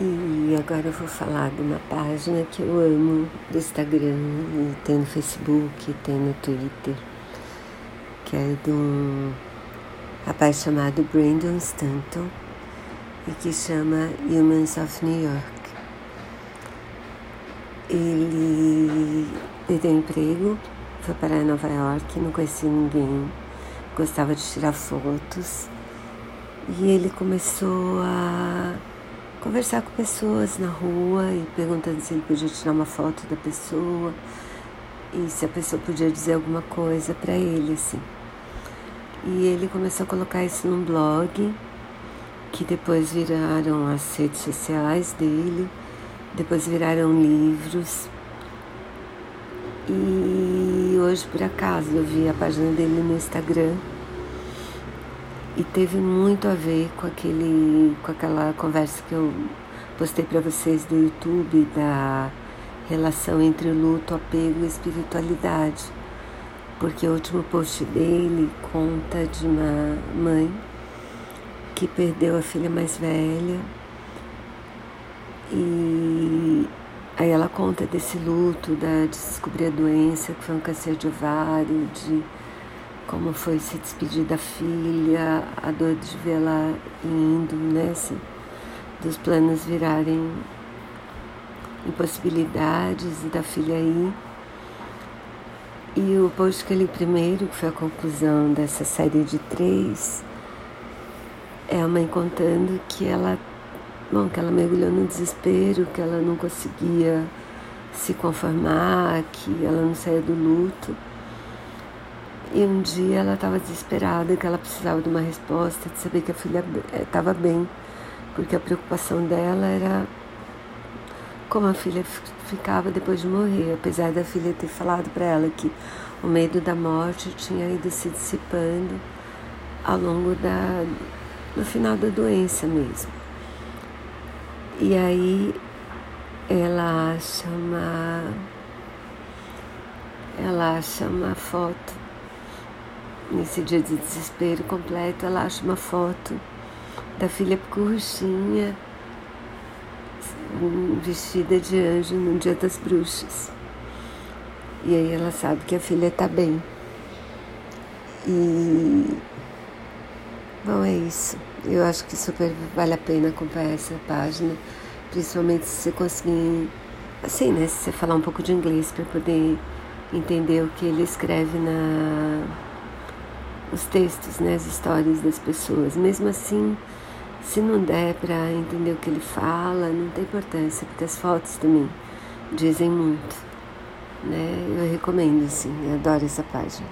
E agora eu vou falar de uma página que eu amo do Instagram, e tem no Facebook, tem no Twitter, que é de um rapaz chamado Brandon Stanton e que chama Humans of New York. Ele, tem um emprego, foi para Nova York, não conhecia ninguém, gostava de tirar fotos e ele começou a conversar com pessoas na rua e perguntando se ele podia tirar uma foto da pessoa e se a pessoa podia dizer alguma coisa para ele, assim. E ele começou a colocar isso num blog, que depois viraram as redes sociais dele, depois viraram livros. E hoje, por acaso, eu vi a página dele no Instagram e teve muito a ver com aquele com aquela conversa que eu postei para vocês do YouTube da relação entre luto, apego e espiritualidade. Porque o último post dele conta de uma mãe que perdeu a filha mais velha e aí ela conta desse luto, da, de descobrir a doença, que foi um câncer de ovário, de como foi se despedir da filha, a dor de vê-la indo, né? Assim, dos planos virarem impossibilidades e da filha ir. E o post que ele primeiro, que foi a conclusão dessa série de três, é a mãe contando que ela, bom, que ela mergulhou no desespero, que ela não conseguia se conformar, que ela não saía do luto e um dia ela estava desesperada, que ela precisava de uma resposta, de saber que a filha estava bem, porque a preocupação dela era como a filha ficava depois de morrer, apesar da filha ter falado para ela que o medo da morte tinha ido se dissipando ao longo da no final da doença mesmo. E aí ela acha uma ela acha uma foto nesse dia de desespero completo, ela acha uma foto da filha Curruchinha vestida de anjo no dia das bruxas. E aí ela sabe que a filha está bem. E bom, é isso. Eu acho que super vale a pena acompanhar essa página, principalmente se você conseguir, assim, né? Se você falar um pouco de inglês para poder entender o que ele escreve na os textos, né, as histórias das pessoas. Mesmo assim, se não der para entender o que ele fala, não tem importância, porque as fotos também dizem muito. Né? Eu recomendo, assim, eu adoro essa página.